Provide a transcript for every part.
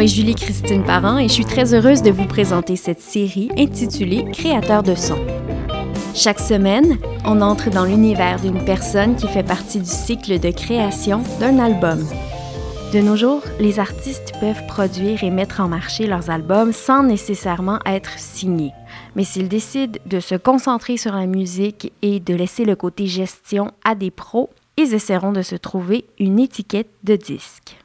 Est Julie Christine Parent et je suis très heureuse de vous présenter cette série intitulée Créateur de son. Chaque semaine, on entre dans l'univers d'une personne qui fait partie du cycle de création d'un album. De nos jours, les artistes peuvent produire et mettre en marché leurs albums sans nécessairement être signés. Mais s'ils décident de se concentrer sur la musique et de laisser le côté gestion à des pros, ils essaieront de se trouver une étiquette de disque.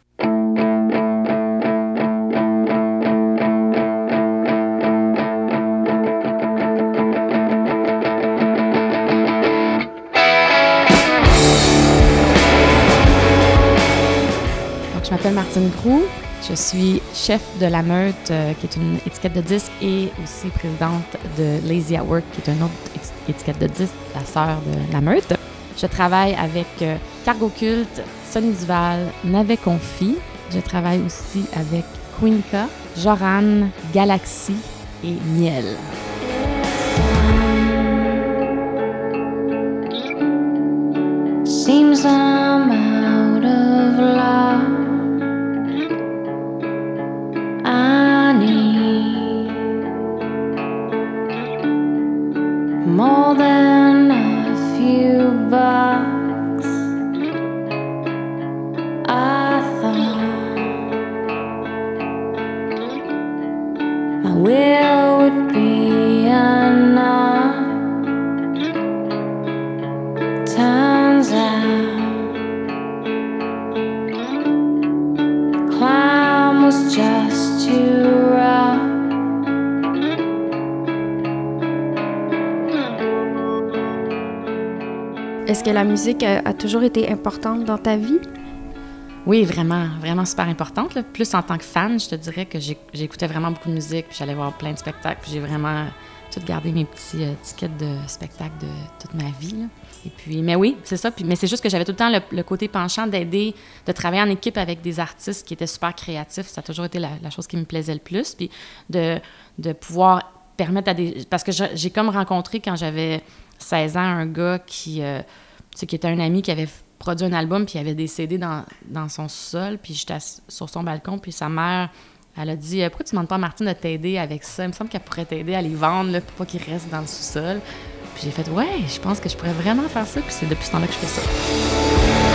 M'appelle Martine. Je suis chef de La Meute, euh, qui est une étiquette de disque, et aussi présidente de Lazy at Work, qui est une autre étiquette de disque, la sœur de La Meute. Je travaille avec euh, Cargo Cult, Sonny Duval, Navet Confi. Je travaille aussi avec Quinca, Joran, Galaxy et Miel. La musique a, toujours été importante dans ta vie? Oui, vraiment, vraiment super importante. Plus en tant que fan, je te dirais que j'écoutais vraiment beaucoup de musique, puis j'allais voir plein de spectacles, puis j'ai vraiment tout gardé mes petits euh, tickets de spectacle de toute ma vie. Et puis, mais oui, c'est ça. Mais c'est juste que j'avais tout le temps le, côté penchant d'aider, de travailler en équipe avec des artistes qui étaient super créatifs. Ça a toujours été la, chose qui me plaisait le plus. Puis de, pouvoir permettre à des... Parce que j'ai comme rencontré quand j'avais 16 ans un gars qui, euh, qui était un ami qui avait produit un album, puis il avait des CD dans, dans son sol, puis j'étais sur son balcon, puis sa mère, elle a dit euh, Pourquoi tu demandes pas à Martine de t'aider avec ça? Il me semble qu'elle pourrait t'aider à les vendre, là, pour pas qu'ils restent dans le sous-sol. Puis j'ai fait Ouais, je pense que je pourrais vraiment faire ça, puis c'est depuis ce temps-là que je fais ça.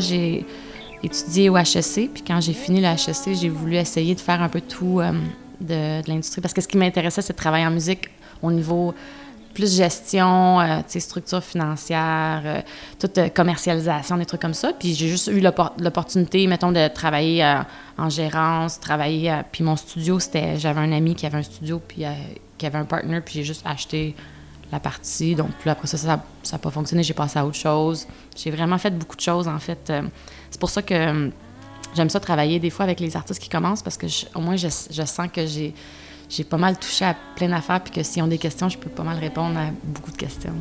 J'ai étudié au HEC, puis quand j'ai fini le HEC, j'ai voulu essayer de faire un peu tout euh, de, de l'industrie. Parce que ce qui m'intéressait, c'est de travailler en musique au niveau plus gestion, euh, structure financière, euh, toute euh, commercialisation, des trucs comme ça. Puis j'ai juste eu l'oppor- l'opportunité, mettons, de travailler en gérance, travailler. puis mon studio, c'était. J'avais un ami qui avait un studio, puis qui avait un partner, puis j'ai juste acheté la partie. Donc, puis après ça, ça n'a pas fonctionné. J'ai passé à autre chose. J'ai vraiment fait beaucoup de choses, en fait. Euh, c'est pour ça que euh, j'aime ça travailler des fois avec les artistes qui commencent parce que au moins, je, je sens que j'ai, j'ai pas mal touché à plein d'affaires puis que s'ils ont des questions, je peux pas mal répondre à beaucoup de questions.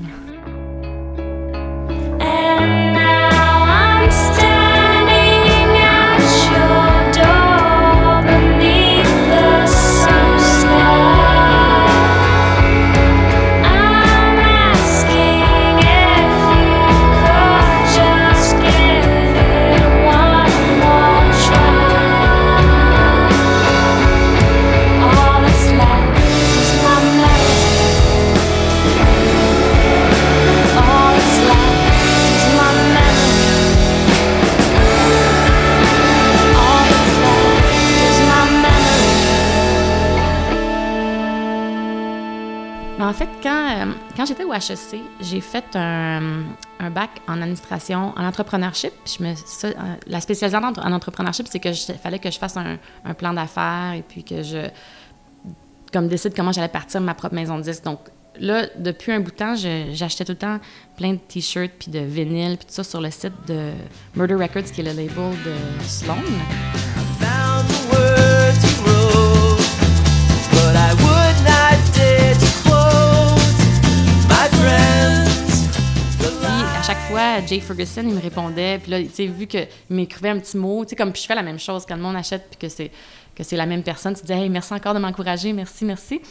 En fait, quand, euh, quand j'étais au HEC, j'ai fait un, bac en administration, en entrepreneurship. Je me, euh, la spécialisation en, en entrepreneurship, c'est je- fallait que je fasse un, plan d'affaires et puis que je comme décide comment j'allais partir ma propre maison de disques. Donc là, depuis un bout de temps, j'achetais tout le temps plein de t-shirts puis de vinyles puis tout ça sur le site de Murder Records, qui est le label de Sloan. Fois, Jay Ferguson, il me répondait, puis là, tu sais, vu qu'il m'écrivait un petit mot, tu sais, comme puis je fais la même chose. Quand le monde achète, puis que c'est que c'est la même personne, tu dis, hey, merci encore de m'encourager, merci, merci.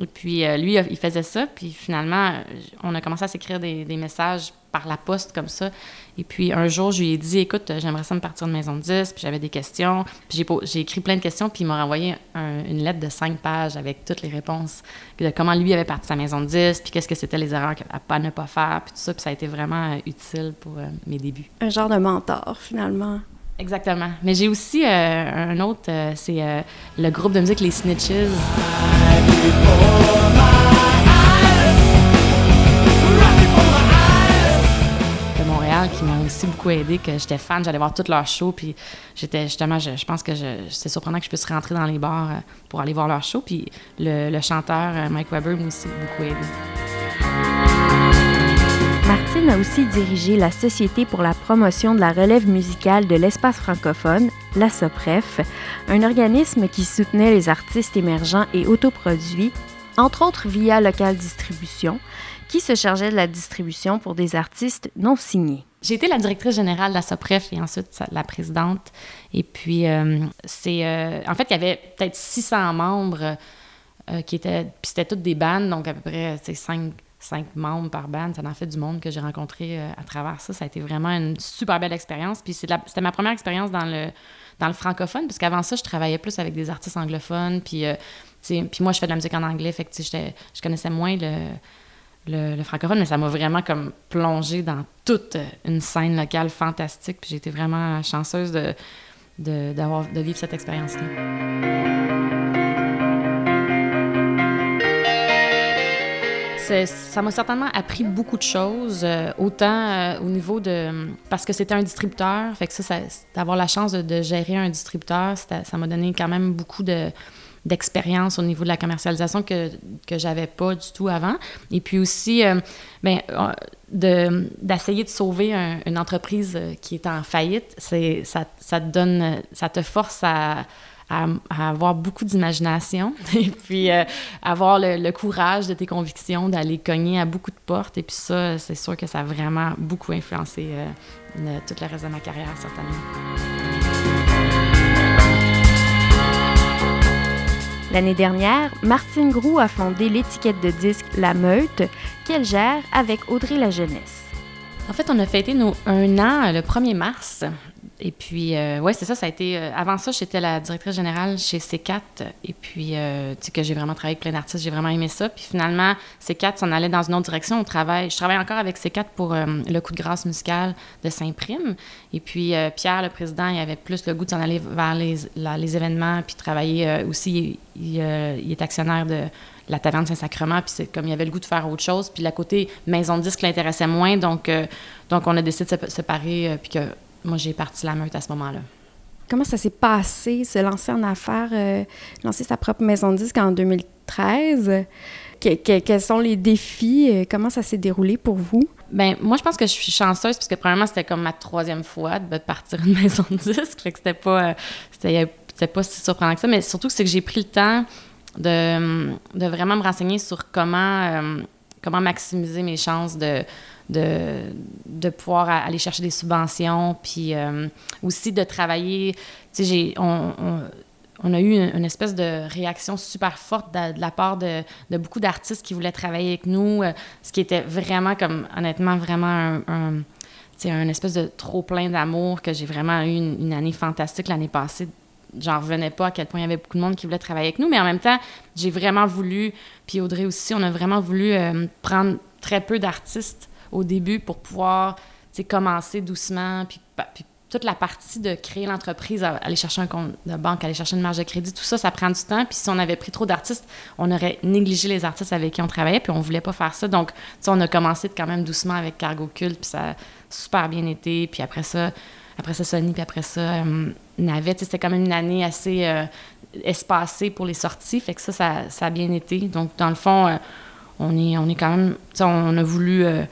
Et puis euh, lui, il faisait ça, puis finalement, euh, on a commencé à s'écrire des, messages par la poste comme ça. Et puis un jour, je lui ai dit, écoute, j'aimerais ça me partir de maison de 10, puis j'avais des questions. Puis j'ai, écrit plein de questions, puis il m'a renvoyé un- une lettre de cinq pages avec toutes les réponses de comment lui avait parti sa maison de 10, puis qu'est-ce que c'était les erreurs à, ne pas faire, puis tout ça. Puis ça a été vraiment euh, utile pour euh, mes débuts. Un genre de mentor, finalement. Exactement. Mais j'ai aussi euh, un autre, euh, c'est euh, le groupe de musique Les Snitches. de Montréal qui m'ont aussi beaucoup aidé, que j'étais fan, j'allais voir toutes leurs shows, puis j'étais justement, je, pense que c'est surprenant que je puisse rentrer dans les bars pour aller voir leurs shows, puis le, le chanteur Mike Weber m'a aussi beaucoup aidé. Martine a aussi dirigé la Société pour la promotion de la relève musicale de l'espace francophone, la SOPREF, un organisme qui soutenait les artistes émergents et autoproduits, entre autres via Local Distribution, qui se chargeait de la distribution pour des artistes non signés. J'ai été la directrice générale de la SOPREF et ensuite la présidente. Et puis, euh, c'est. euh, en fait, il y avait peut-être 600 membres euh, qui étaient. Puis c'était toutes des bandes, donc à peu près 5, cinq membres par bande. Ça en fait du monde que j'ai rencontré euh, à travers ça. Ça a été vraiment une super belle expérience. Puis c'était ma première expérience dans le, francophone, parce qu'avant ça, je travaillais plus avec des artistes anglophones. Puis, euh, moi, je fais de la musique en anglais, fait que je connaissais moins le le, francophone, mais ça m'a vraiment comme plongé dans toute une scène locale fantastique. Puis j'ai été vraiment chanceuse de, de vivre cette expérience-là. Ça m'a certainement appris beaucoup de choses, euh, autant euh, au niveau de... Parce que c'était un distributeur, fait que ça, ça- d'avoir la chance de, gérer un distributeur, ça m'a donné quand même beaucoup de d'expérience au niveau de la commercialisation que, que j'avais pas du tout avant. Et puis aussi, euh, ben, euh, de, d'essayer de sauver un- une entreprise qui est en faillite, ça, ça te donne, ça te force à, à, à avoir beaucoup d'imagination et puis euh, avoir le, le courage de tes convictions, d'aller cogner à beaucoup de portes. Et puis ça, c'est sûr que ça a vraiment beaucoup influencé euh, le- tout le reste de ma carrière, certainement. L'année dernière, Martine Groux a fondé l'étiquette de disque La Meute, qu'elle gère avec Audrey La Jeunesse. En fait, on a fêté nos un an euh, le 1er mars. Et puis, euh, ouais, c'est ça, ça a été... euh, avant ça, j'étais la directrice générale chez C4. Et puis, euh, tu sais, que j'ai vraiment travaillé avec plein d'artistes, j'ai vraiment aimé ça. Puis finalement, C4 s'en allait dans une autre direction. On travaille, je travaille encore avec C4 pour euh, le coup de grâce musical de Saint-Prime. Et puis, Pierre, le président, il avait plus le goût de s'en aller vers les, la- les événements, puis travailler aussi. Il, est actionnaire de la taverne Saint-Sacrement, puis c'est comme il avait le goût de faire autre chose. Puis la côté maison de disque l'intéressait moins, donc, donc on a décidé de se séparer, puis que moi j'ai parti la meute à ce moment-là. Comment ça s'est passé, se lancer en affaires, euh, lancer sa propre maison de disque en 2013? Que- que- quels sont les défis? euh, Comment ça s'est déroulé pour vous? Ben moi je pense que je suis chanceuse parce que premièrement c'était comme ma troisième fois de partir une maison de disque, fait que c'était pas euh, c'était c'était pas si surprenant que ça, mais surtout c'est que j'ai pris le temps de, de vraiment me renseigner sur comment euh, comment maximiser mes chances de de, pouvoir aller chercher des subventions, puis euh, aussi de travailler. Tu sais, on, a eu une, espèce de réaction super forte de, la part de, de beaucoup d'artistes qui voulaient travailler avec nous, euh, ce qui était vraiment, comme honnêtement, vraiment un, un espèce de trop plein d'amour que j'ai vraiment eu une année fantastique l'année passée. J'en revenais pas à quel point il y avait beaucoup de monde qui voulait travailler avec nous, mais en même temps, j'ai vraiment voulu, puis Audrey aussi, on a vraiment voulu euh, prendre très peu d'artistes au début pour pouvoir commencer doucement, puis, puis toute la partie de créer l'entreprise, aller chercher un compte de banque, aller chercher une marge de crédit, tout ça, ça prend du temps. Puis si on avait pris trop d'artistes, on aurait négligé les artistes avec qui on travaillait, puis on voulait pas faire ça. Donc, on a commencé quand même doucement avec Cargo Cult, puis ça a super bien été. Puis après ça, après ça Sony, puis après ça euh, Navette. C'était quand même une année assez euh, espacée pour les sorties, fait que ça, ça, a bien été. Donc, dans le fond, euh, on, est, on est quand même... On a voulu, euh,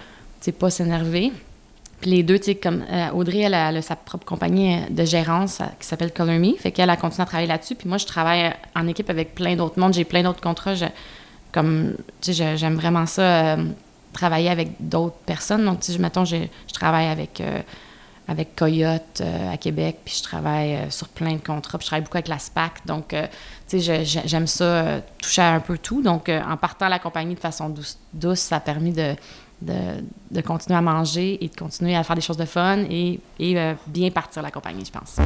pas s'énerver. Puis les deux, tu sais, comme Audrey, elle a, sa propre compagnie de gérance qui s'appelle Color Me, fait qu'elle a continué à travailler là-dessus. Puis moi, je travaille en équipe avec plein d'autres mondes, j'ai plein d'autres contrats. Comme, tu sais, j'aime vraiment ça travailler avec d'autres personnes. Donc, tu sais, mettons, je, travaille avec avec Coyote euh, à Québec, puis je travaille euh, sur plein de contrats, puis je travaille beaucoup avec la SPAC. Donc, euh, tu sais, j'aime ça, toucher à un peu tout. Donc, en partant à la compagnie de façon douce, ça a permis de, de, continuer à manger et de continuer à faire des choses de fun et, et bien partir la compagnie, je pense.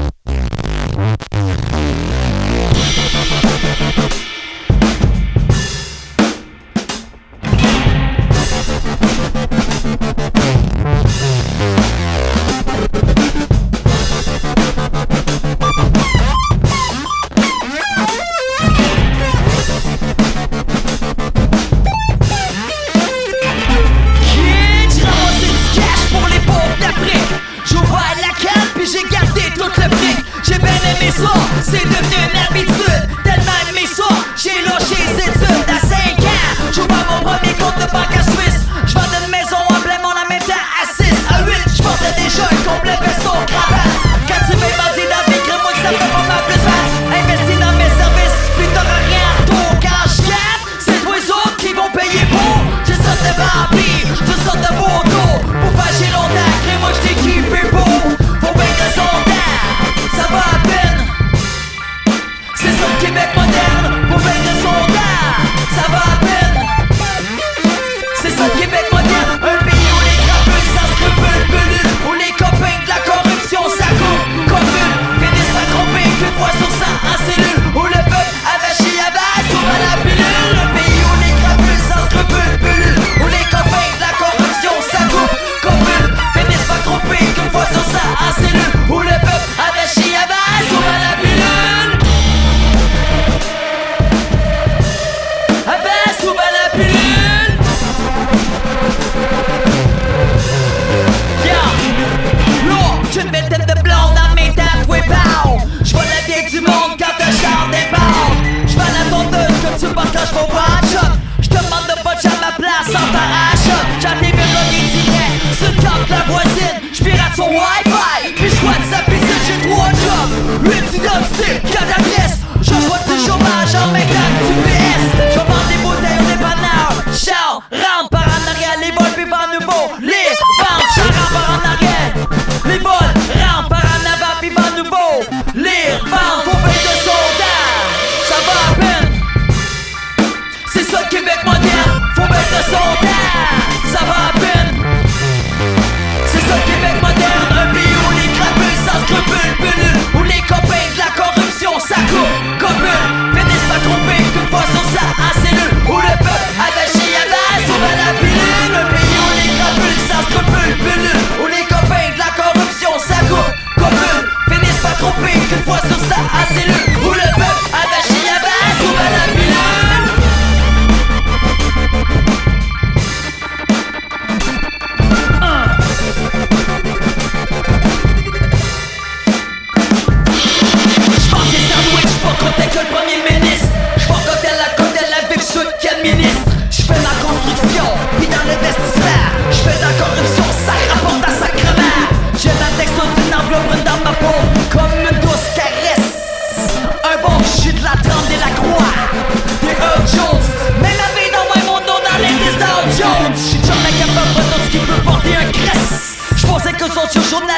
so so so na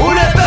Una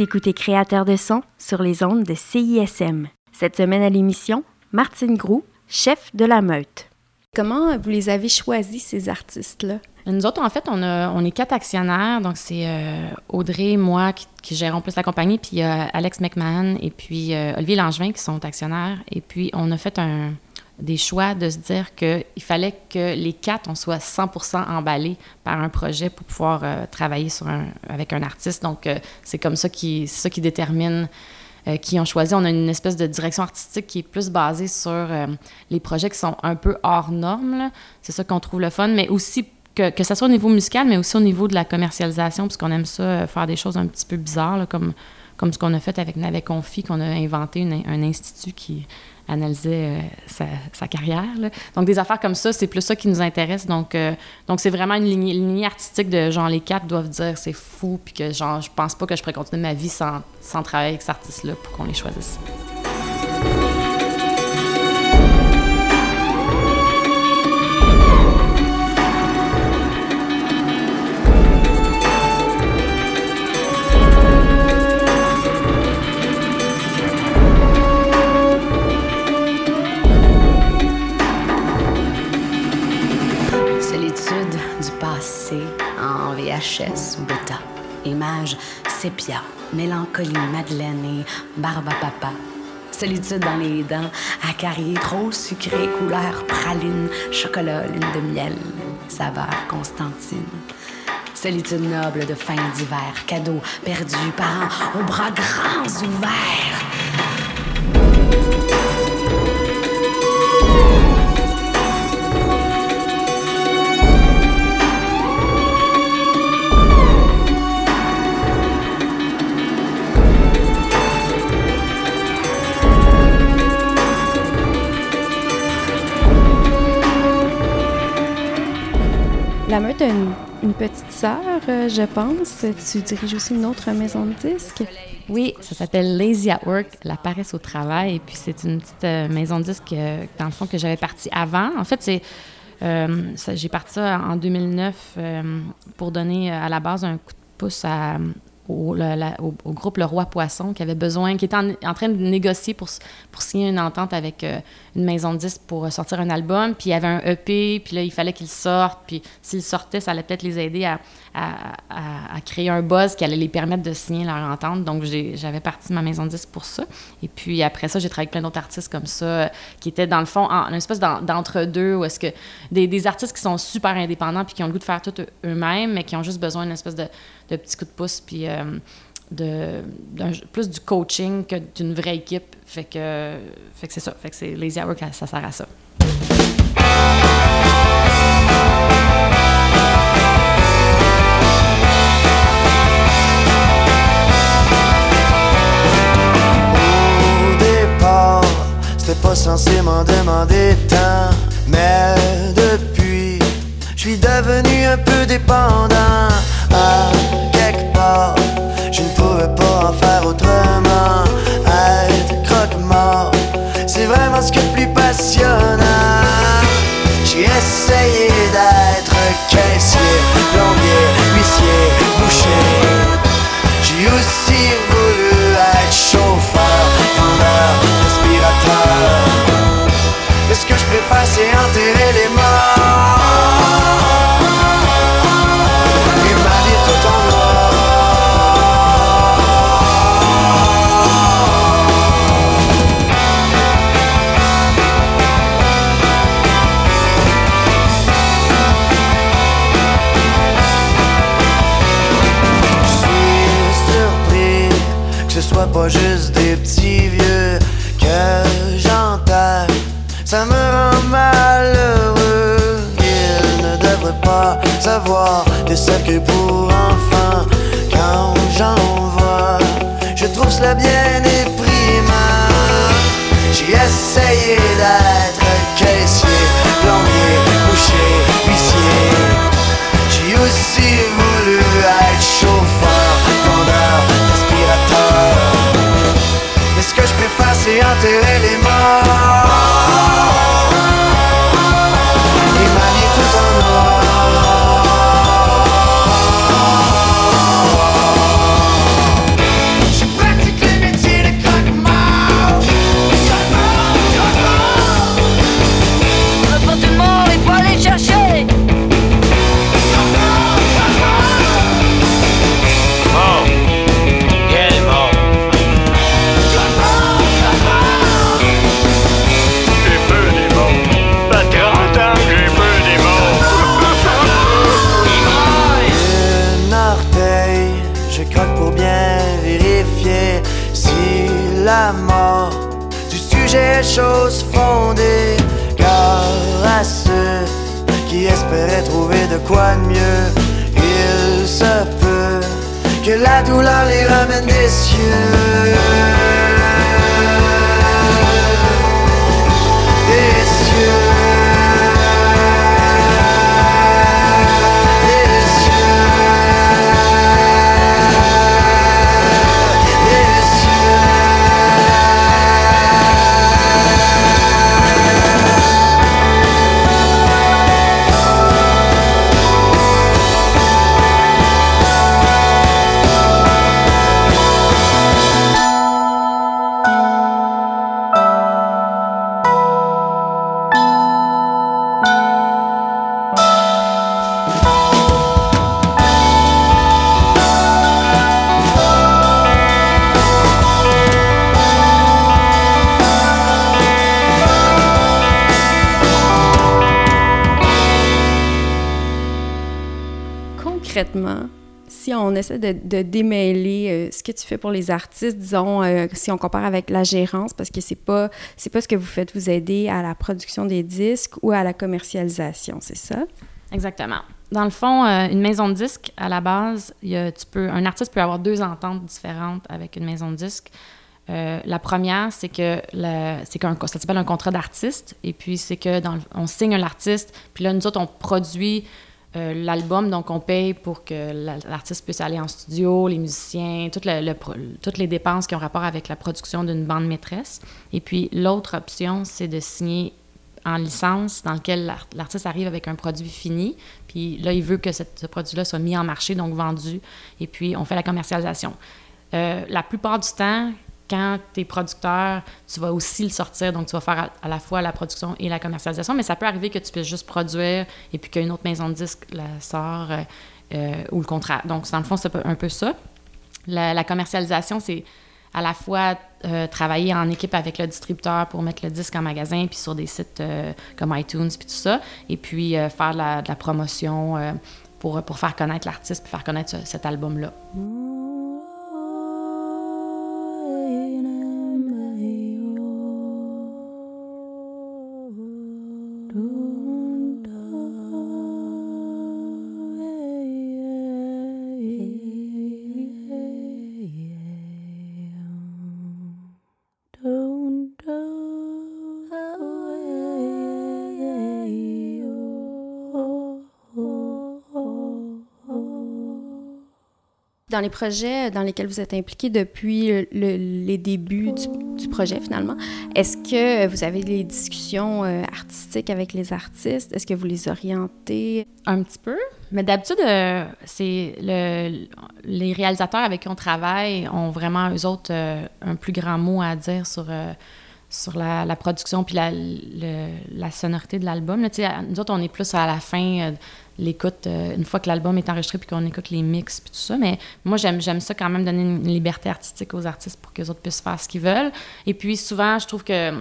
Vous écoutez Créateur de son sur les ondes de CISM. Cette semaine à l'émission, Martine Groux, chef de la meute. Comment vous les avez choisis, ces artistes-là? Nous autres, en fait, on, a, on est quatre actionnaires. Donc, c'est euh, Audrey, moi qui, qui gérons plus la compagnie, puis il y a Alex McMahon et puis euh, Olivier Langevin qui sont actionnaires. Et puis, on a fait un, des choix de se dire qu'il fallait que les quatre, on soit 100 emballés par un projet pour pouvoir euh, travailler avec un artiste. Donc, euh, c'est comme ça qui, ça qui détermine euh, qui ont choisi. On a une espèce de direction artistique qui est plus basée sur les projets qui sont un peu hors normes. C'est ça qu'on trouve le fun, mais aussi que, que ce soit au niveau musical, mais aussi au niveau de la commercialisation, parce qu'on aime ça, faire des choses un petit peu bizarres, comme, comme ce qu'on a fait avec Navet Confi, qu'on a inventé un institut qui analysait euh, sa, carrière. là. Donc, des affaires comme ça, c'est plus ça qui nous intéresse. Donc, euh, donc c'est vraiment une lignée, une lignée artistique de genre les quatre doivent dire c'est fou, puis que genre, je pense pas que je pourrais continuer ma vie sans, sans travailler avec cet artiste-là pour qu'on les choisisse. VHS ou bêta. Images sépia, mélancolie, Madeleine et barbe papa. Solitude dans les dents, acarié, trop sucré, couleur praline, chocolat, lune de miel, saveur Constantine. Solitude noble de fin d'hiver, cadeau perdu, parents aux bras grands ouverts. La meute a une, une petite sœur, euh, je pense. Tu diriges aussi une autre maison de disques? Oui, ça s'appelle Lazy at Work, la paresse au travail. Et puis, c'est une petite euh, maison de disques, euh, dans le fond, que j'avais partie avant. En fait, c'est. j'ai parti ça en 2009 euh, pour donner à la base un coup de pouce à- au, groupe Le Roi Poisson qui avait besoin, qui était en, en train de négocier pour, pour signer une entente avec euh, une maison de disques pour euh, sortir un album. Puis il y avait un EP, puis là, il fallait qu'il sorte. Puis s'il sortait, ça allait peut-être les aider à, à- créer un buzz qui allait les permettre de signer leur entente. Donc, j'avais parti ma maison de disques pour ça. Et puis après ça, j'ai travaillé avec plein d'autres artistes comme ça, qui étaient dans le fond, en une espèce d'en- d'entre-deux, où est-ce que des, artistes qui sont super indépendants puis qui ont le goût de faire tout eux- eux-mêmes, mais qui ont juste besoin d'une espèce de, de petit coup de pouce, puis euh, de, plus du coaching que d'une vraie équipe. Fait que, fait que c'est ça. Fait que c'est Lazy Hour, ça sert à ça. C'était pas censé m'en demander tant. Mais depuis, je suis devenu un peu dépendant. Savoir que c'est que pour enfants. Quand j'en vois, je trouve cela bien Concrètement, si on essaie de, démêler euh, ce que tu fais pour les artistes, disons, euh, si on compare avec la gérance, parce que c'est pas c'est pas ce que vous faites, vous aider à la production des disques ou à la commercialisation, c'est ça? Exactement. Dans le fond, euh, une maison de disque, à la base, tu peux, un artiste peut avoir deux ententes différentes avec une maison de disque. Euh, la première, c'est que c'est qu'un, ça s'appelle un contrat d'artiste. Et puis, c'est que dans on signe puis là, nous autres, on produit euh, l'album, donc on paye pour que la- l'artiste puisse aller en studio, les musiciens, toutes les dépenses qui ont rapport avec la production d'une bande maîtresse. Et puis, l'autre option, c'est de signer en licence dans lequel l'ar- l'artiste arrive avec un produit fini. Puis là, il veut que ce produit-là soit mis en marché, donc vendu. Et puis, on fait la commercialisation. Euh, la plupart du temps, quand tu es producteur, tu vas aussi le sortir. Donc, tu vas faire à, la fois la production et la commercialisation. Mais ça peut arriver que tu puisses juste produire et puis qu'une autre maison de disque la sort euh, euh, ou le contraire. Donc, dans le fond, c'est un peu ça. La, commercialisation, c'est à la fois euh, travailler en équipe avec le distributeur pour mettre le disque en magasin, puis sur des sites comme iTunes, puis tout ça, et puis faire de la, promotion pour, pour faire connaître l'artiste, puis faire connaître ce- cet album-là. Dans les projets dans lesquels vous êtes impliqués depuis le- le- les débuts du, projet, finalement, est-ce que vous avez des discussions euh, artistiques avec les artistes? Est-ce que vous les orientez? Un petit peu. Mais d'habitude, euh, c'est le, les réalisateurs avec qui on travaille ont vraiment, eux autres, euh, un plus grand mot à dire sur, sur la, production puis la, le- la sonorité de l'album. Nous autres, on est plus à la fin, l'écoute, euh, une fois que l'album est enregistré puis qu'on écoute les mix puis tout ça. Mais moi, j'aime, j'aime ça quand même donner une liberté artistique aux artistes pour que les autres puissent faire ce qu'ils veulent. Et puis souvent, je trouve que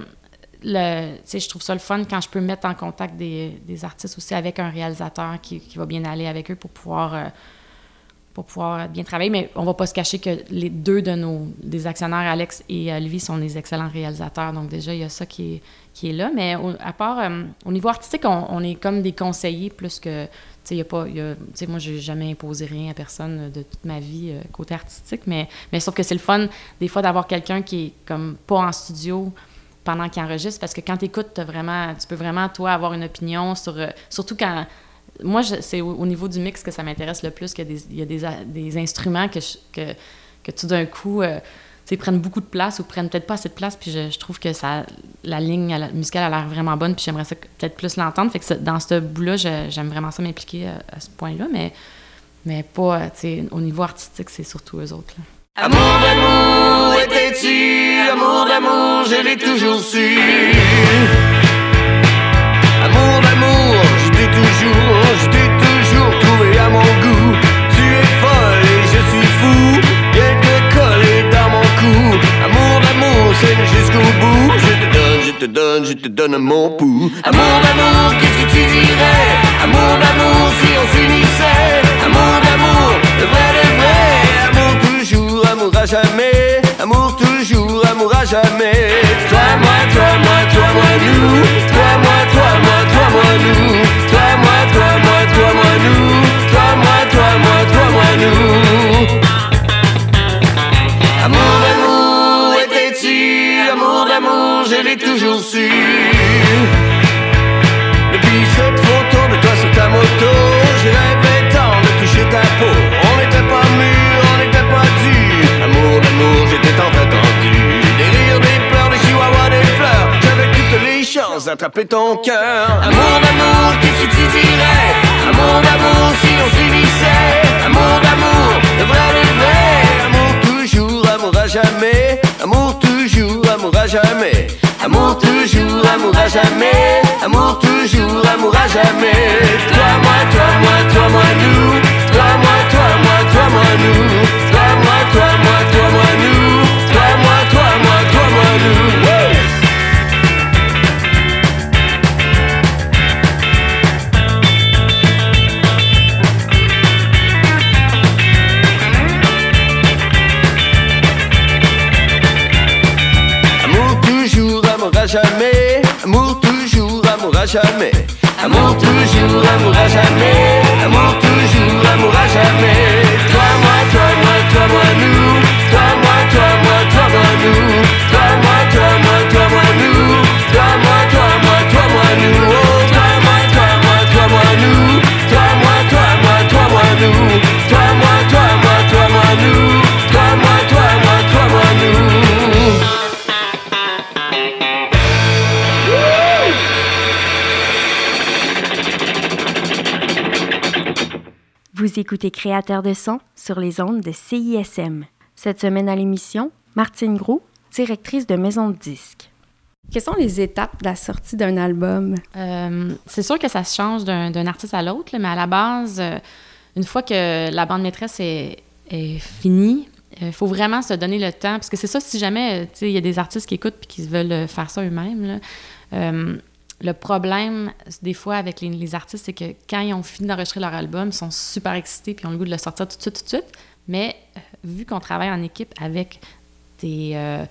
le, je trouve ça le fun quand je peux mettre en contact des, des artistes aussi avec un réalisateur qui, qui va bien aller avec eux pour pouvoir, euh, pour pouvoir bien travailler. Mais on va pas se cacher que les deux de nos des actionnaires, Alex et Olivier, sont des excellents réalisateurs. Donc déjà, il y a ça qui est, qui est là. Mais à part, euh, au niveau artistique, on est comme des conseillers plus que... Tu sais, y a pas... moi, j'ai jamais imposé rien à personne de toute ma vie euh, côté artistique. Mais, mais sauf que c'est le fun, des fois, d'avoir quelqu'un qui est comme pas en studio pendant qu'il enregistre parce que quand tu écoutes, vraiment, tu peux vraiment, toi, avoir une opinion sur. euh, surtout quand. Moi, c'est au, au niveau du mix que ça m'intéresse le plus, qu'il y a des, y a des, des instruments que, je- que, que tout d'un coup. euh, prennent beaucoup de place ou prennent peut-être pas assez de place, puis je, trouve que ça, la ligne musicale a l'air vraiment bonne, puis j'aimerais ça peut-être plus l'entendre. Fait que dans ce bout-là, j'aime vraiment ça m'impliquer à, à ce point-là, mais, mais pas, euh, tu sais, au niveau artistique, c'est surtout eux autres. Amour d'amour, étais-tu? Amour d'amour, je l'ai toujours su. Amour je te donne mon ton cœur. Amour d'amour, qu'est-ce que tu dirais? Amour d'amour, si on s'unissait. Amour d'amour, le vrai, le vrai. Amour toujours, amour à jamais. Amour toujours, amour à jamais. Amour toujours, amour à jamais. Amour toujours, amour à jamais. Amour toujours, amour à jamais. Amour toujours, amour à jamais. Écoutez Créateur de son sur les ondes de CISM. Cette semaine à l'émission, Martine Gros, directrice de Maison de disques. Quelles sont les étapes de la sortie d'un album? Euh, c'est sûr que ça se change d'un d'un artiste à l'autre, là, mais à la base, euh, une fois que la bande maîtresse est, est finie, il faut vraiment se donner le temps. Parce que c'est ça, si jamais euh, il y a des artistes qui écoutent et qui veulent euh, faire ça eux-mêmes, là, euh, le problème, des fois, avec les, artistes, c'est que quand ils ont fini d'enregistrer leur album, ils sont super excités puis ont le goût de le sortir tout de suite, tout de suite. Mais euh, vu qu'on travaille en équipe avec des, euh,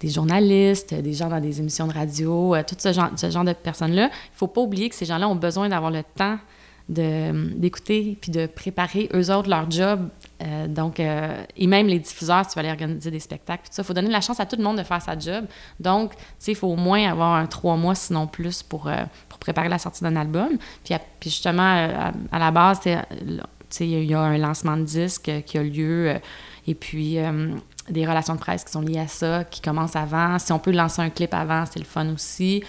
des journalistes, des gens dans des émissions de radio, euh, tout ce genre, ce genre de personnes-là, il faut pas oublier que ces gens-là ont besoin d'avoir le temps d'écouter puis de préparer eux autres leur job. Euh, donc, euh, et même les diffuseurs, si tu vas aller organiser des spectacles, tout ça, il faut donner la chance à tout le monde de faire sa job. Donc, tu sais, il faut au moins avoir un trois mois, sinon plus, pour, euh, pour préparer la sortie d'un album. Puis, justement, à, la base, il y a un lancement de disque qui a lieu, et puis des relations de presse qui sont liées à ça, qui commencent avant. Si on peut lancer un clip avant, c'est le fun aussi.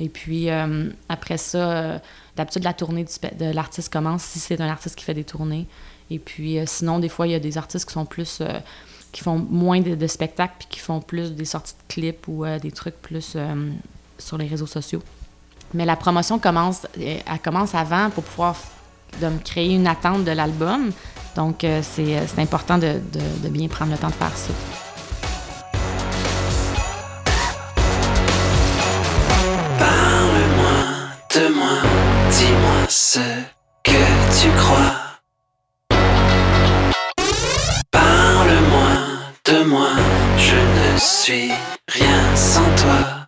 Et puis, après ça, d'habitude, la tournée de l'artiste commence si c'est un artiste qui fait des tournées. Et puis, euh, sinon, des fois, il y a des artistes qui sont plus. euh, qui font moins de, spectacles puis qui font plus des sorties de clips ou euh, des trucs plus sur les réseaux sociaux. Mais la promotion commence, elle commence avant pour pouvoir de me créer une attente de l'album. Donc, c'est c'est important de, de- de bien prendre le temps de faire ça. Parle-moi de moi, dis-moi ce que tu crois. Je suis rien sans toi.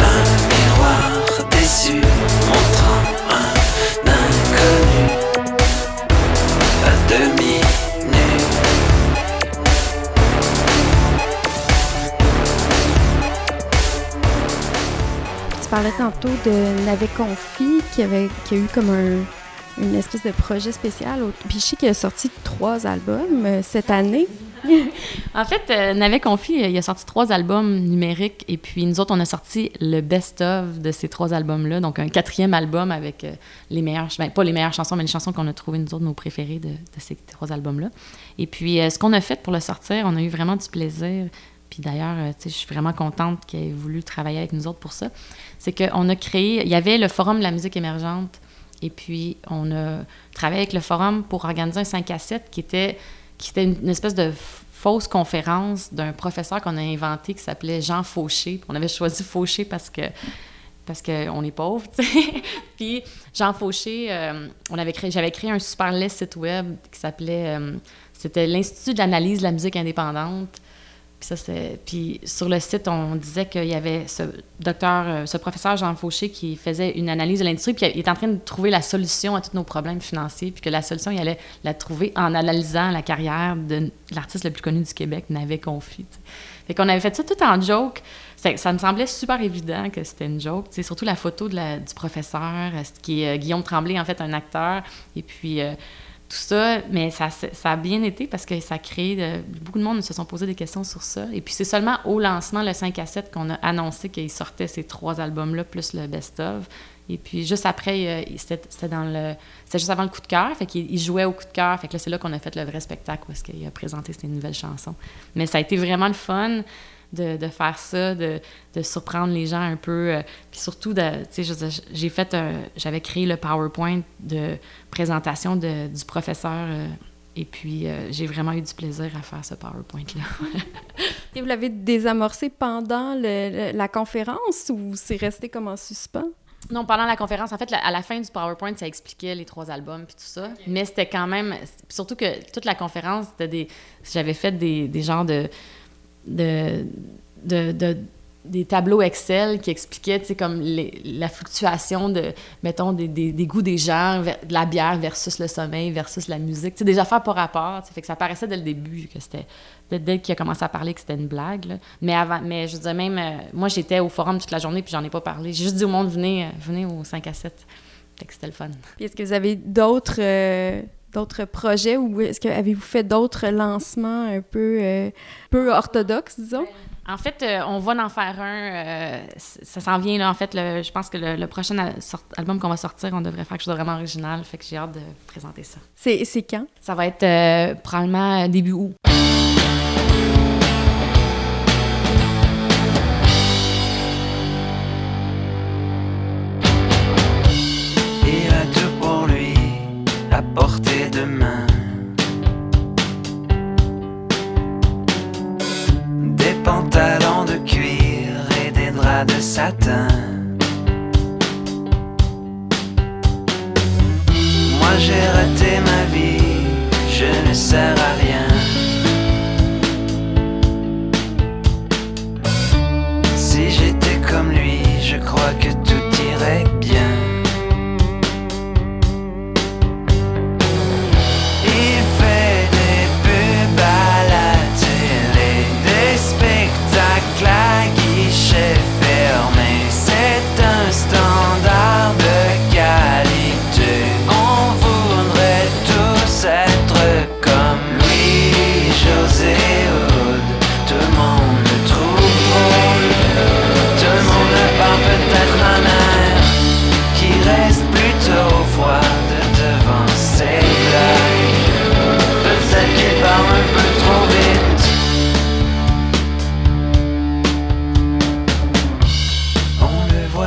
Un miroir déçu montrant un inconnu à demi nu. Tu parlais tantôt de Navet Confi qui, avait, qui a eu comme un, une espèce de projet spécial. au- Puis je sais qu'il a sorti trois albums euh, cette année. En fait, euh, Navet Confi, euh, il a sorti trois albums numériques et puis nous autres, on a sorti le best-of de ces trois albums-là. Donc, un quatrième album avec euh, les meilleures, ben, pas les meilleures chansons, mais les chansons qu'on a trouvées, nous autres, nos préférées de, ces trois albums-là. Et puis, euh, ce qu'on a fait pour le sortir, on a eu vraiment du plaisir. Puis d'ailleurs, je suis vraiment contente qu'il ait voulu travailler avec nous autres pour ça. C'est qu'on a créé, il y avait le Forum de la musique émergente et puis on a travaillé avec le Forum pour organiser un 5 à 7 qui était qui était une, espèce de fausse conférence d'un professeur qu'on a inventé qui s'appelait Jean Fauché. On avait choisi Fauché parce que parce qu'on est pauvre. Puis Jean Fauché, euh, on avait j'avais créé un super laid site web qui s'appelait, euh, c'était l'Institut d'analyse de la musique indépendante. Puis sur le site, on disait qu'il y avait ce docteur, euh, ce professeur Jean Fauché qui faisait une analyse de l'industrie, puis il est en train de trouver la solution à tous nos problèmes financiers, puis que la solution, il allait la trouver en analysant la carrière de l'artiste le plus connu du Québec, Navet Confi. tu sais. Fait qu'on avait fait ça tout en joke. Ça me semblait super évident que c'était une joke. tu sais, surtout la photo du professeur, euh, qui est euh, Guillaume Tremblay, en fait, un acteur. Et puis, tout ça, mais ça, a bien été parce que ça a créé. de- beaucoup de monde se sont posé des questions sur ça. Et puis c'est seulement au lancement, le 5 à 7, qu'on a annoncé qu'il sortait ces trois albums-là, plus le best-of. Et puis juste après, euh, c'était juste avant le coup de cœur, fait qu'il il jouait au coup de cœur. Fait que là, c'est là qu'on a fait le vrai spectacle est-ce qu'il a présenté ses nouvelles chansons. Mais ça a été vraiment le fun de, de faire ça, de, de surprendre les gens un peu. euh, puis surtout, tu sais, j'ai fait un- J'avais créé le PowerPoint de présentation de- du professeur. euh, et puis, euh, j'ai vraiment eu du plaisir à faire ce PowerPoint-là. Et vous l'avez désamorcé pendant le- le- la conférence ou c'est resté comme en suspens? Non, pendant la conférence, en fait, la- à la fin du PowerPoint, ça expliquait les trois albums puis tout ça. Mais c'était quand même. Surtout que toute la conférence, c'était des. J'avais fait des, des genres de. De, de, de- des tableaux Excel qui expliquaient, tu sais, comme les- la fluctuation de, mettons, des, des, des goûts des gens, de la bière versus le sommeil versus la musique. Tu sais, des affaires par rapport. tu sais, que ça paraissait dès le début que c'était. Dès, qu'il a commencé à parler que c'était une blague. là. Mais avant, mais je dire, même, euh, moi, j'étais au forum toute la journée puis j'en ai pas parlé. J'ai juste dit au monde, venez, euh, venez au 5 à 7. Fait que c'était le fun. Puis est-ce que vous avez d'autres euh, d'autres projets ou est-ce que avez-vous fait d'autres lancements un peu euh, peu orthodoxes, disons? En fait, euh, on va en faire un. euh, ça s'en vient, là. En fait, le- je pense que le, le prochain al- sort- album qu'on va sortir, on devrait faire quelque chose de vraiment original. Fait que j'ai hâte de vous présenter ça. C'est c'est quand? Ça va être euh, probablement début août.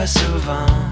Souvent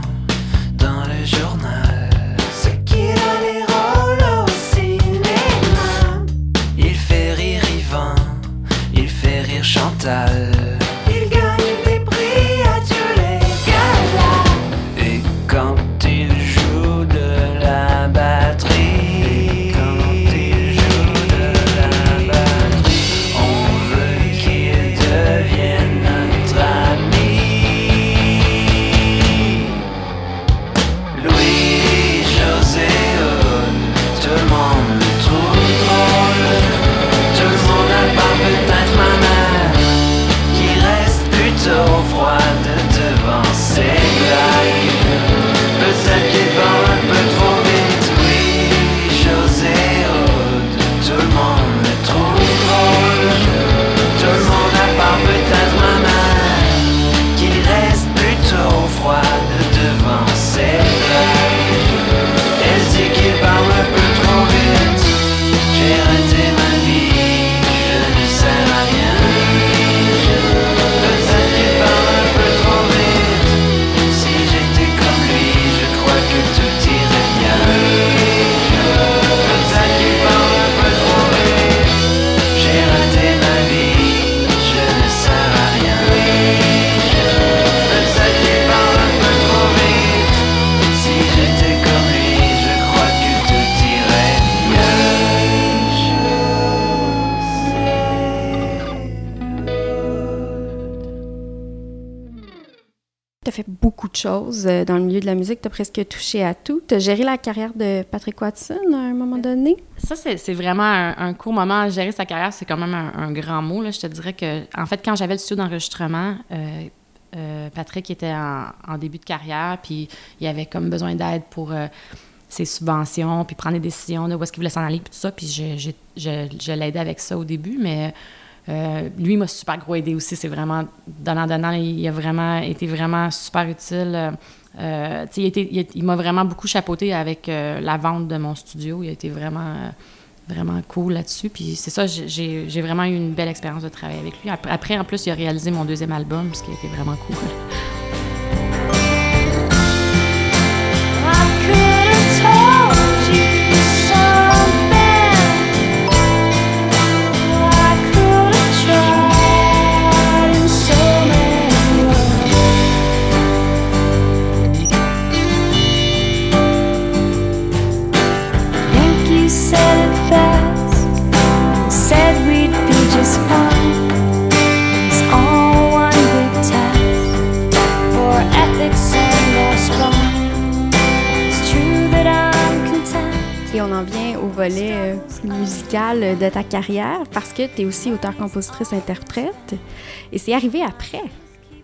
Tu as fait beaucoup de choses euh, dans le milieu de la musique, tu as presque touché à tout. Tu as géré la carrière de Patrick Watson à un moment donné? Ça, c'est vraiment un, court moment. Gérer sa carrière, c'est quand même un, grand mot. Là. Je te dirais que, en fait, quand j'avais le studio d'enregistrement, euh, euh, Patrick était en, début de carrière, puis il avait comme besoin d'aide pour ses subventions, puis prendre des décisions de où est-ce qu'il voulait s'en aller, puis tout ça. Puis je, je l'aidais avec ça au début, mais euh, lui m'a super gros aidé aussi. C'est vraiment, donnant-donnant, il a vraiment été vraiment super utile. Euh, il, m'a vraiment beaucoup chapeauté avec euh, la vente de mon studio. Il a été vraiment, vraiment cool là-dessus. Puis c'est ça, j'ai- vraiment eu une belle expérience de travailler avec lui. Après, en plus, il a réalisé mon deuxième album, ce qui a été vraiment cool. volet euh, musical de ta carrière parce que tu es aussi auteur, compositrice, interprète. Et c'est arrivé après.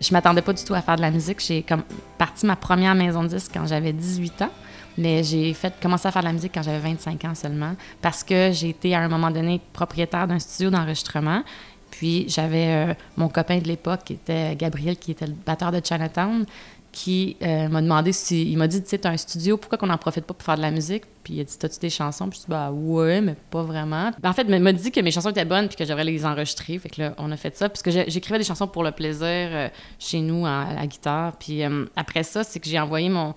Je m'attendais pas du tout à faire de la musique. J'ai comme parti ma première maison de disque quand j'avais 18 ans. Mais j'ai fait commencé à faire de la musique quand j'avais 25 ans seulement parce que j'ai été à un moment donné propriétaire d'un studio d'enregistrement. Puis j'avais euh, mon copain de l'époque qui était Gabriel qui était le batteur de Chinatown qui euh, m'a demandé si il m'a dit tu sais t'as un studio pourquoi qu'on n'en profite pas pour faire de la musique? Puis il a dit t'as-tu des chansons? Puis je dis bah ouais mais pas vraiment. Ben, en fait il m'a dit que mes chansons étaient bonnes puis que j'aurais les enregistrer. Fait que là on a fait ça. Puisque j'écrivais des chansons pour le plaisir euh, chez nous à la guitare. Puis euh, après ça c'est que j'ai envoyé mon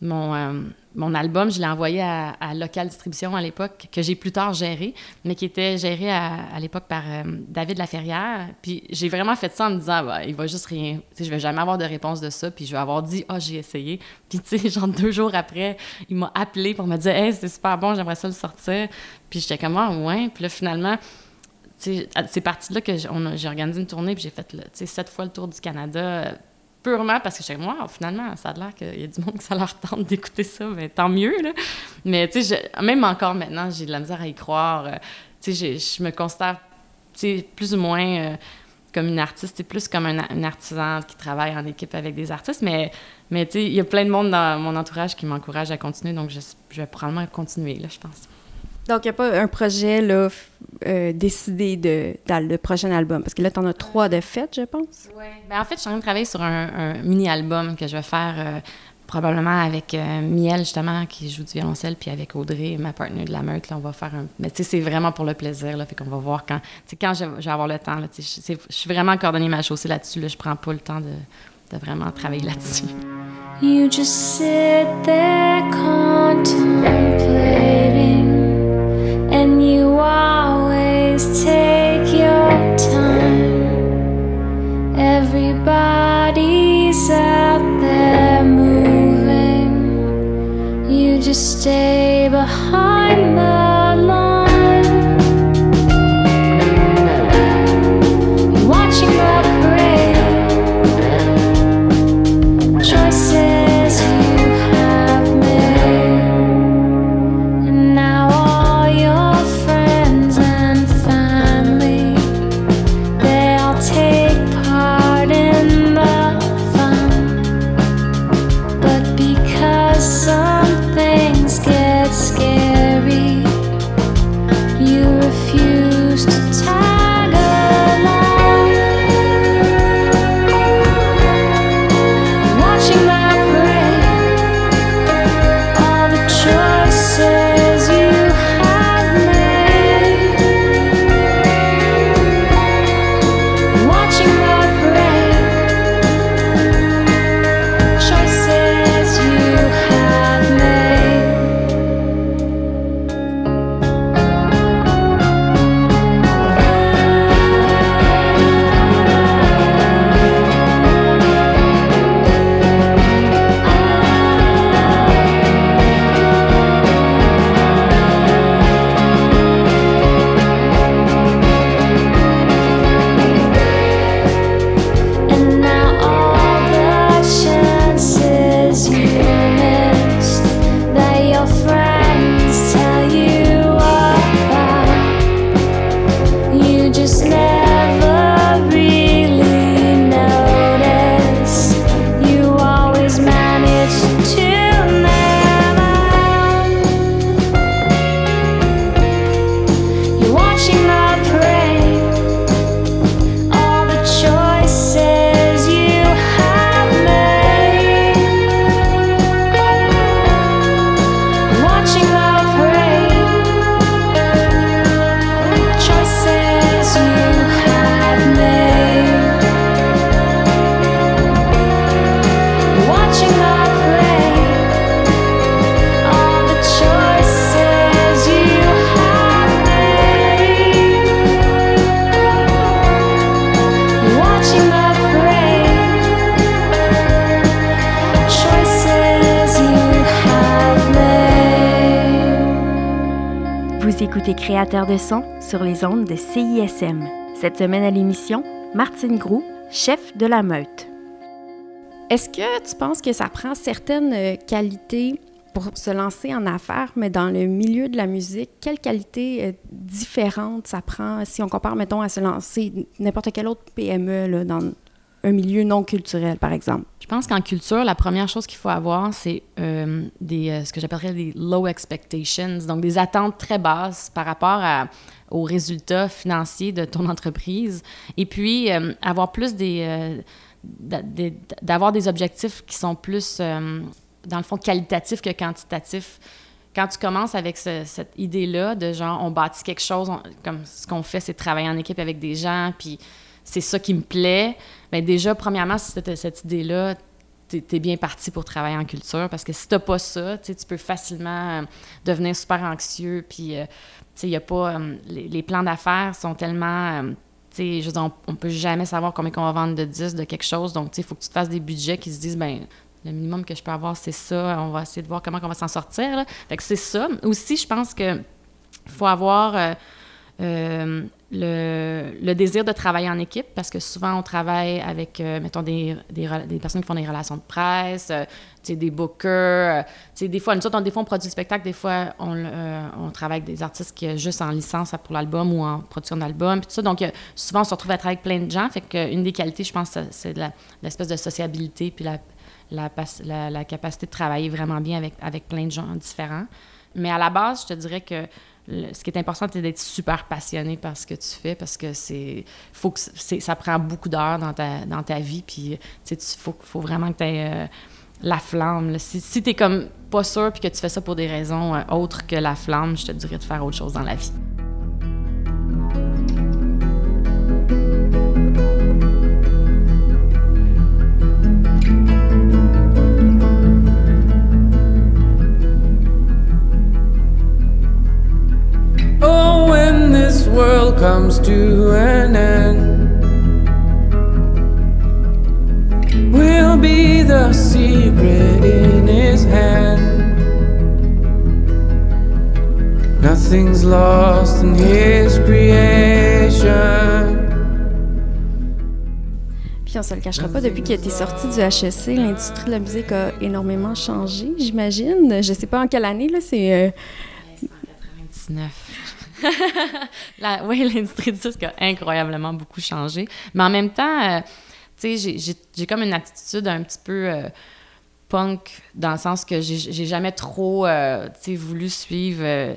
mon, euh, mon album, je l'ai envoyé à, Local Distribution à l'époque, que j'ai plus tard géré, mais qui était géré à, à l'époque par euh, David Laferrière. Puis j'ai vraiment fait ça en me disant, bah, il va juste rien, tu sais, je vais jamais avoir de réponse de ça, puis je vais avoir dit, ah, j'ai essayé. Puis tu sais, genre deux jours après, il m'a appelé pour me dire, hey, c'est super bon, j'aimerais ça le sortir. Puis j'étais comme, ah, ouais. Puis là, finalement, c'est parti de là que j'ai organisé une tournée, puis j'ai fait sais, sept fois le tour du Canada, purement parce que comme, wow, finalement, ça a l'air qu'il y a du monde que ça leur tente d'écouter ça, mais tant mieux, là. Mais tu sais, je- même encore maintenant, j'ai de la misère à y croire. euh, tu sais, je me considère, tu sais, plus ou moins euh, comme une artiste, c'est plus comme un, un artisan qui travaille en équipe avec des artistes, mais, mais tu sais, il y a plein de monde dans mon entourage qui m'encourage à continuer, donc je, je vais probablement continuer, là, je pense. Donc, il n'y a pas un projet là, euh, décidé de, dans le prochain album? Parce que là, tu en as trois de fait, je pense. Ben, en fait, je suis en train de travailler sur un, un mini-album que je vais faire euh, probablement avec euh, Miel, justement, qui joue du violoncelle, puis avec Audrey, ma partenaire de la meute. Là, on va faire un... Mais tu sais, c'est vraiment pour le plaisir, là, fait qu'on va voir quand... Tu sais, quand je, je vais avoir le temps, là, tu sais, je c'est- je suis vraiment coordonnée ma chaussée là-dessus, là, je prends pas le temps de, de vraiment travailler là-dessus. You just sit there contemplating, and you always take your time. Everybody's out there moving, you just stay behind snap Créateur de son sur les ondes de CISM. Cette semaine à l'émission, Martine Groux, chef de la meute. Est-ce que tu penses que ça prend certaines euh, qualités pour se lancer en affaires, mais dans le milieu de la musique, quelles qualités euh, différentes ça prend? Si on compare, mettons, à se lancer n'importe quel autre PME là, dans un milieu non culturel, par exemple? Je pense qu'en culture, la première chose qu'il faut avoir, c'est euh, euh, ce que j'appellerais des low expectations, donc des attentes très basses par rapport aux résultats financiers de ton entreprise. Et puis, euh, avoir plus des... d'a- des- d'avoir des objectifs qui sont plus, dans le fond, qualitatifs que quantitatifs. Quand tu commences avec ce- cette idée-là de genre, on bâtit quelque chose, comme ce qu'on fait, c'est travailler en équipe avec des gens, puis c'est ça qui me plaît, bien déjà, premièrement, si tu cette idée-là, tu es bien parti pour travailler en culture parce que si tu pas ça, tu peux facilement euh, devenir super anxieux. Puis, euh, tu y a pas. euh, les, plans d'affaires sont tellement. euh, je veux dire, on, on peut jamais savoir combien on va vendre de 10 de quelque chose. Donc, tu il faut que tu te fasses des budgets qui se disent, ben le minimum que je peux avoir, c'est ça. On va essayer de voir comment on va s'en sortir. Là. Fait que c'est ça. Aussi, je pense que faut avoir euh, le, le désir de travailler en équipe parce que souvent on travaille avec, euh, mettons, des, des, personnes qui font des relations de presse, euh, des bookers. euh, des fois, nous autres, on, des fois, on produit du spectacle, des fois, on, euh, on travaille avec des artistes qui sont juste en licence pour l'album ou en production d'album. tout ça. Donc, euh, souvent, on se retrouve à travailler avec plein de gens. Fait qu'une des qualités, je pense, c'est l'espèce de sociabilité puis la, la, la- la capacité de travailler vraiment bien avec, avec plein de gens différents. Mais à la base, je te dirais que ce qui est important, c'est d'être super passionné par ce que tu fais parce que c'est faut que ça prend beaucoup d'heures dans ta, dans ta vie. Puis, tu sais, faut, faut vraiment que tu aies la flamme. Si, si tu comme pas sûr puis que tu fais ça pour des raisons euh, autres que la flamme, je te dirais de faire autre chose dans la vie. Oh, when this world comes to an end, will be the secret in his hand. Nothing's lost in his creation. Puis on se le cachera pas, depuis tu es sorti du HEC, l'industrie de la musique a énormément changé, j'imagine. Je sais pas en quelle année, là, c'est... euh, 19. La- oui, l'industrie du disque a incroyablement beaucoup changé. Mais en même temps, euh, tu sais, j'ai- comme une attitude un petit peu euh, punk, dans le sens que j'ai jamais trop, euh, tu sais, voulu suivre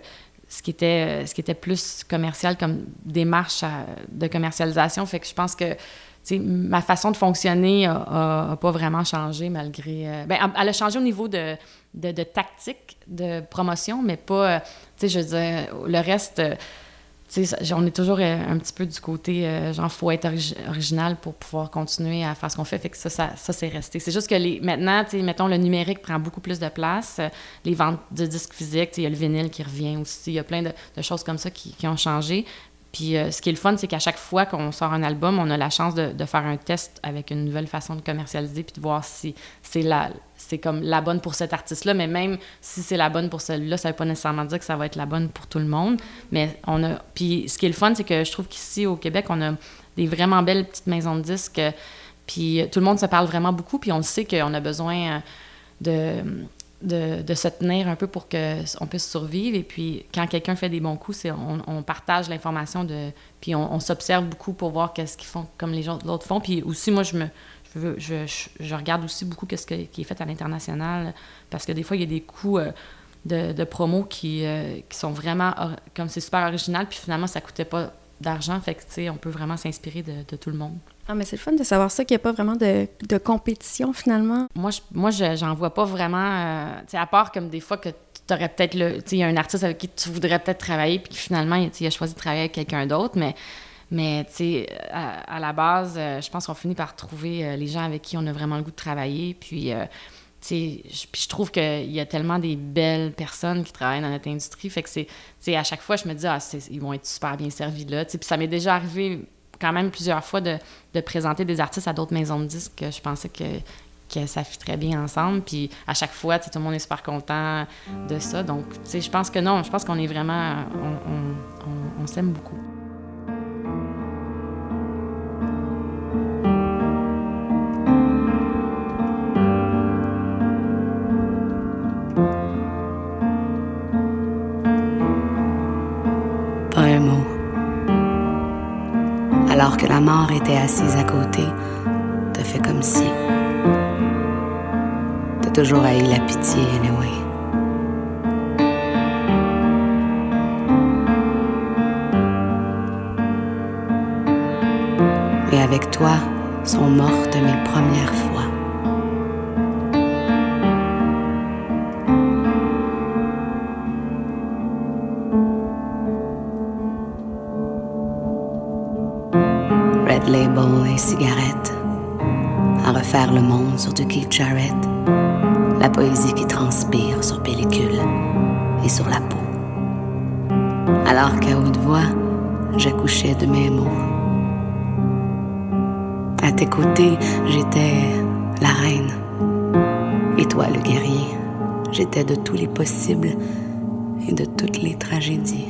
ce, qui était, ce qui était plus commercial comme démarche de commercialisation. Fait que je pense que ma façon de fonctionner a, a- a pas vraiment changé malgré. euh, ben, elle a changé au niveau de, de, tactique de promotion, mais pas. euh, je veux dire, le reste. euh, on est toujours un petit peu du côté, genre, faut être origi- original pour pouvoir continuer à faire ce qu'on fait. Fait que ça, ça, ça, c'est resté. C'est juste que les, maintenant, mettons, le numérique prend beaucoup plus de place. Les ventes de disques physiques, il y a le vinyle qui revient aussi. Il y a plein de, choses comme ça qui ont changé. Puis euh, ce qui est le fun, c'est qu'à chaque fois qu'on sort un album, on a la chance de, faire un test avec une nouvelle façon de commercialiser puis de voir si c'est la c'est comme la bonne pour cet artiste-là, mais même si c'est la bonne pour celui-là, ça veut pas nécessairement dire que ça va être la bonne pour tout le monde. Mais on a puis ce qui est le fun, c'est que je trouve qu'ici au Québec, on a des vraiment belles petites maisons de disques. euh, Puis tout le monde se parle vraiment beaucoup, puis on sait qu'on a besoin euh, de de, se tenir un peu pour qu'on puisse survivre. Et puis, quand quelqu'un fait des bons coups, on, partage l'information, de puis on, s'observe beaucoup pour voir qu'est-ce qu'ils font comme les autres font. Puis aussi, moi, je me je, je, regarde aussi beaucoup que- qui est fait à l'international parce que des fois, il y a des coups euh, de, de promo qui, euh, sont vraiment, comme c'est super original, puis finalement, ça coûtait pas d'argent. Fait que, tu sais, on peut vraiment s'inspirer de, de tout le monde. Ah, mais c'est le fun de savoir ça, qu'il n'y a pas vraiment de, de compétition, finalement. Moi, je, moi, je- j'en vois pas vraiment. euh, tu sais, à part comme des fois que tu aurais peut-être le. Tu sais, il y a un artiste avec qui tu voudrais peut-être travailler, puis finalement, il a choisi de travailler avec quelqu'un d'autre. Mais, mais tu sais, à, à la base, euh, je pense qu'on finit par trouver euh, les gens avec qui on a vraiment le goût de travailler. Puis, euh, puis je trouve qu'il y a tellement des belles personnes qui travaillent dans notre industrie. Fait que c'est. À chaque fois, je me dis, ah, ils vont être super bien servis là. Puis ça m'est déjà arrivé quand même plusieurs fois de, de présenter des artistes à d'autres maisons de disques que je pensais que que ça fit très bien ensemble. Puis à chaque fois, tout le monde est super content de ça. Donc, je pense que non, je pense qu'on est vraiment, on s'aime beaucoup. Alors que la mort était assise à côté, t'as fait comme si. T'as toujours haï la pitié, anyway. Et avec toi sont mortes mes premières fois. Le monde sur Keith Jarrett. La poésie qui transpire sur pellicule et sur la peau. Alors qu'à haute voix, j'accouchais de mes mots. À tes côtés, j'étais la reine. Et toi, le guerrier, j'étais de tous les possibles et de toutes les tragédies.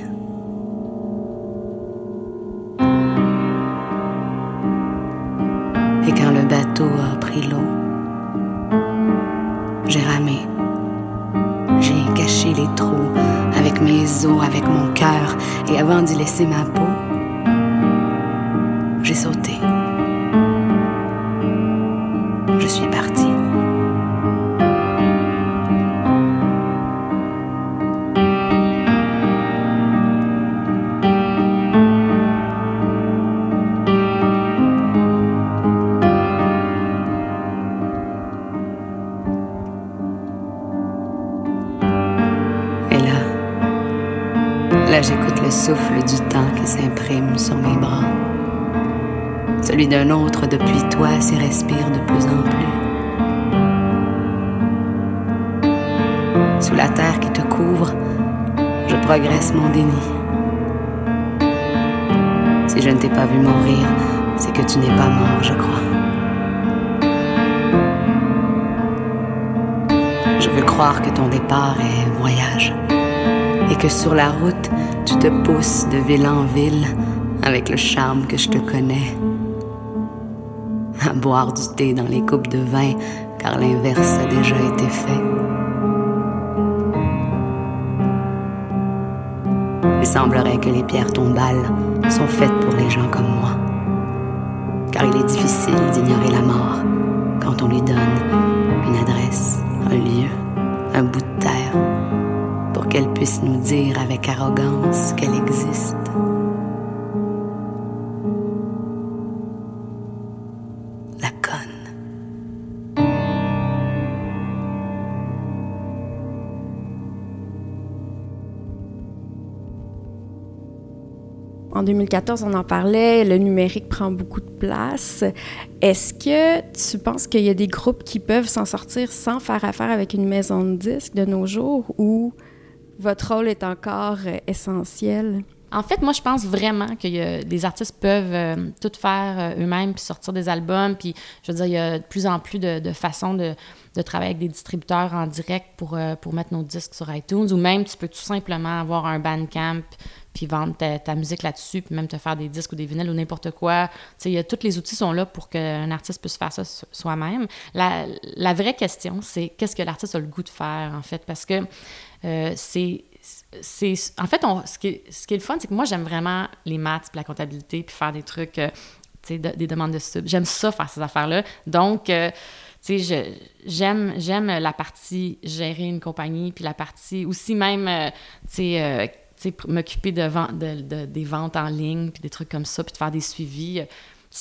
Bateau a pris l'eau, j'ai ramé. J'ai caché les trous avec mes os, avec mon cœur, et avant d'y laisser ma peau, s'y respire de plus en plus. Sous la terre qui te couvre, je progresse mon déni. Si je ne t'ai pas vu mourir, c'est que tu n'es pas mort, je crois. Je veux croire que ton départ est voyage et que sur la route, tu te pousses de ville en ville avec le charme que je te connais. Boire du thé dans les coupes de vin car l'inverse a déjà été fait. Il semblerait que les pierres tombales sont faites pour les gens comme moi. Car il est difficile d'ignorer la mort quand on lui donne une adresse, un lieu, un bout de terre, pour qu'elle puisse nous dire avec arrogance qu'elle existe. 2014, on en parlait, le numérique prend beaucoup de place. Est-ce que tu penses qu'il y a des groupes qui peuvent s'en sortir sans faire affaire avec une maison de disques de nos jours ou votre rôle est encore euh, essentiel? En fait, moi, je pense vraiment que les artistes peuvent euh, tout faire euh, eux-mêmes puis sortir des albums. Puis, je veux dire, il y a de plus en plus de, façons de, de travailler avec des distributeurs en direct pour, euh, pour mettre nos disques sur iTunes. Ou même, tu peux tout simplement avoir un Bandcamp puis vendre ta, ta musique là-dessus, puis même te faire des disques ou des vinyles ou n'importe quoi. Tu sais, tous les outils sont là pour qu'un artiste puisse faire ça so- soi-même. La, vraie question, c'est qu'est-ce que l'artiste a le goût de faire, en fait, parce que euh, c'est c'est en fait on, ce, qui est, ce qui est le fun c'est que moi j'aime vraiment les maths puis la comptabilité puis faire des trucs euh, des demandes de sub j'aime ça faire ces affaires là donc euh, tu sais j'aime j'aime la partie gérer une compagnie puis la partie aussi même euh, tu sais m'occuper de, de- de- des ventes en ligne puis des trucs comme ça puis de faire des suivis euh,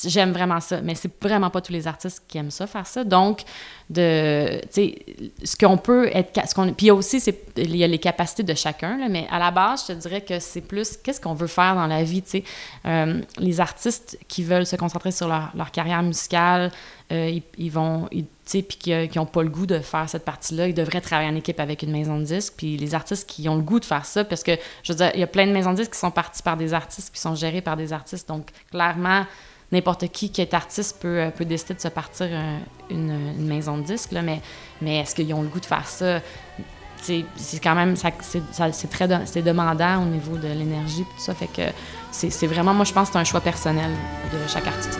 J'aime vraiment ça, mais c'est vraiment pas tous les artistes qui aiment ça, faire ça. Donc, de, tu sais, ce qu'on peut être, ce qu'on, puis aussi, c'est, il y a les capacités de chacun, là, mais à la base, je te dirais que c'est plus qu'est-ce qu'on veut faire dans la vie, tu sais? Euh, les artistes qui veulent se concentrer sur leur, leur carrière musicale, euh, ils, ils vont, ils- puis qui n'ont pas le goût de faire cette partie-là, ils devraient travailler en équipe avec une maison de disques. Puis les artistes qui ont le goût de faire ça, parce que, je veux dire, il y a plein de maisons de disques qui sont parties par des artistes, qui sont gérées par des artistes. Donc, clairement, n'importe qui qui est artiste peut, euh, peut décider de se partir euh, une, maison de disques, mais, est-ce qu'ils ont le goût de faire ça? C'est quand même, c'est très demandant au niveau de l'énergie, tout ça, fait que c'est vraiment, moi je pense que c'est un choix personnel de chaque artiste.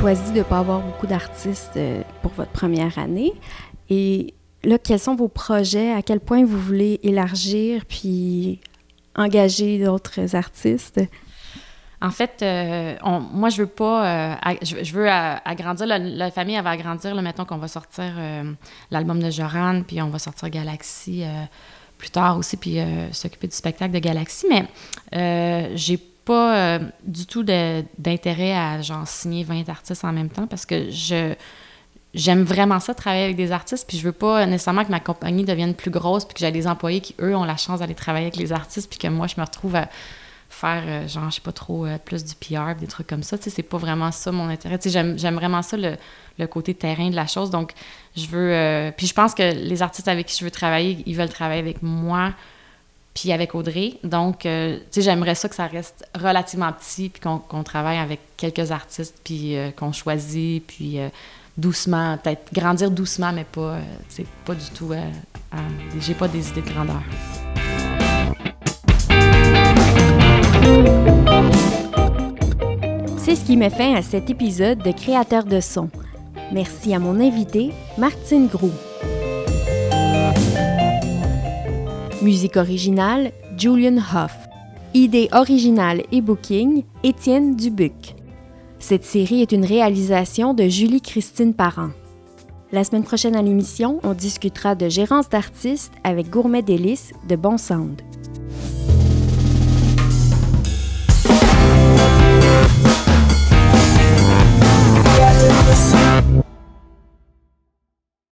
Choisi de ne pas avoir beaucoup d'artistes euh, pour votre première année. Et là, quels sont vos projets? À quel point vous voulez élargir puis engager d'autres artistes? En fait, euh, moi, je veux pas. euh, je, veux agrandir. La, famille, elle va agrandir. Là, mettons qu'on va sortir l'album de Joran, puis on va sortir Galaxy plus tard aussi, puis s'occuper du spectacle de Galaxy. Mais j'ai pas euh, du tout d'intérêt à genre signer 20 artistes en même temps parce que je. J'aime vraiment ça, travailler avec des artistes, puis je veux pas nécessairement que ma compagnie devienne plus grosse, puis que j'ai des employés qui, eux, ont la chance d'aller travailler avec les artistes, puis que moi, je me retrouve à faire, euh, genre, je sais pas trop, euh, plus du PR, des trucs comme ça. Tu sais, c'est pas vraiment ça mon intérêt. Tu sais, j'aime, vraiment ça, le, le côté terrain de la chose. Donc, je veux. puis je pense que les artistes avec qui je veux travailler, ils veulent travailler avec moi, puis avec Audrey. Donc, euh, tu sais, j'aimerais ça que ça reste relativement petit, puis qu'on, travaille avec quelques artistes, puis euh, qu'on choisit, puis euh, doucement, peut-être grandir doucement, mais pas. c'est pas du tout. j'ai pas des idées de grandeur. C'est ce qui met fin à cet épisode de Créateurs de son. Merci à mon invité, Martine Groux. Musique originale, Julian Hoff. Idée originale et booking, Étienne Dubuc. Cette série est une réalisation de Julie-Christine Parent. La semaine prochaine à l'émission, on discutera de gérance d'artistes avec Gourmet Délice de Bon Sound.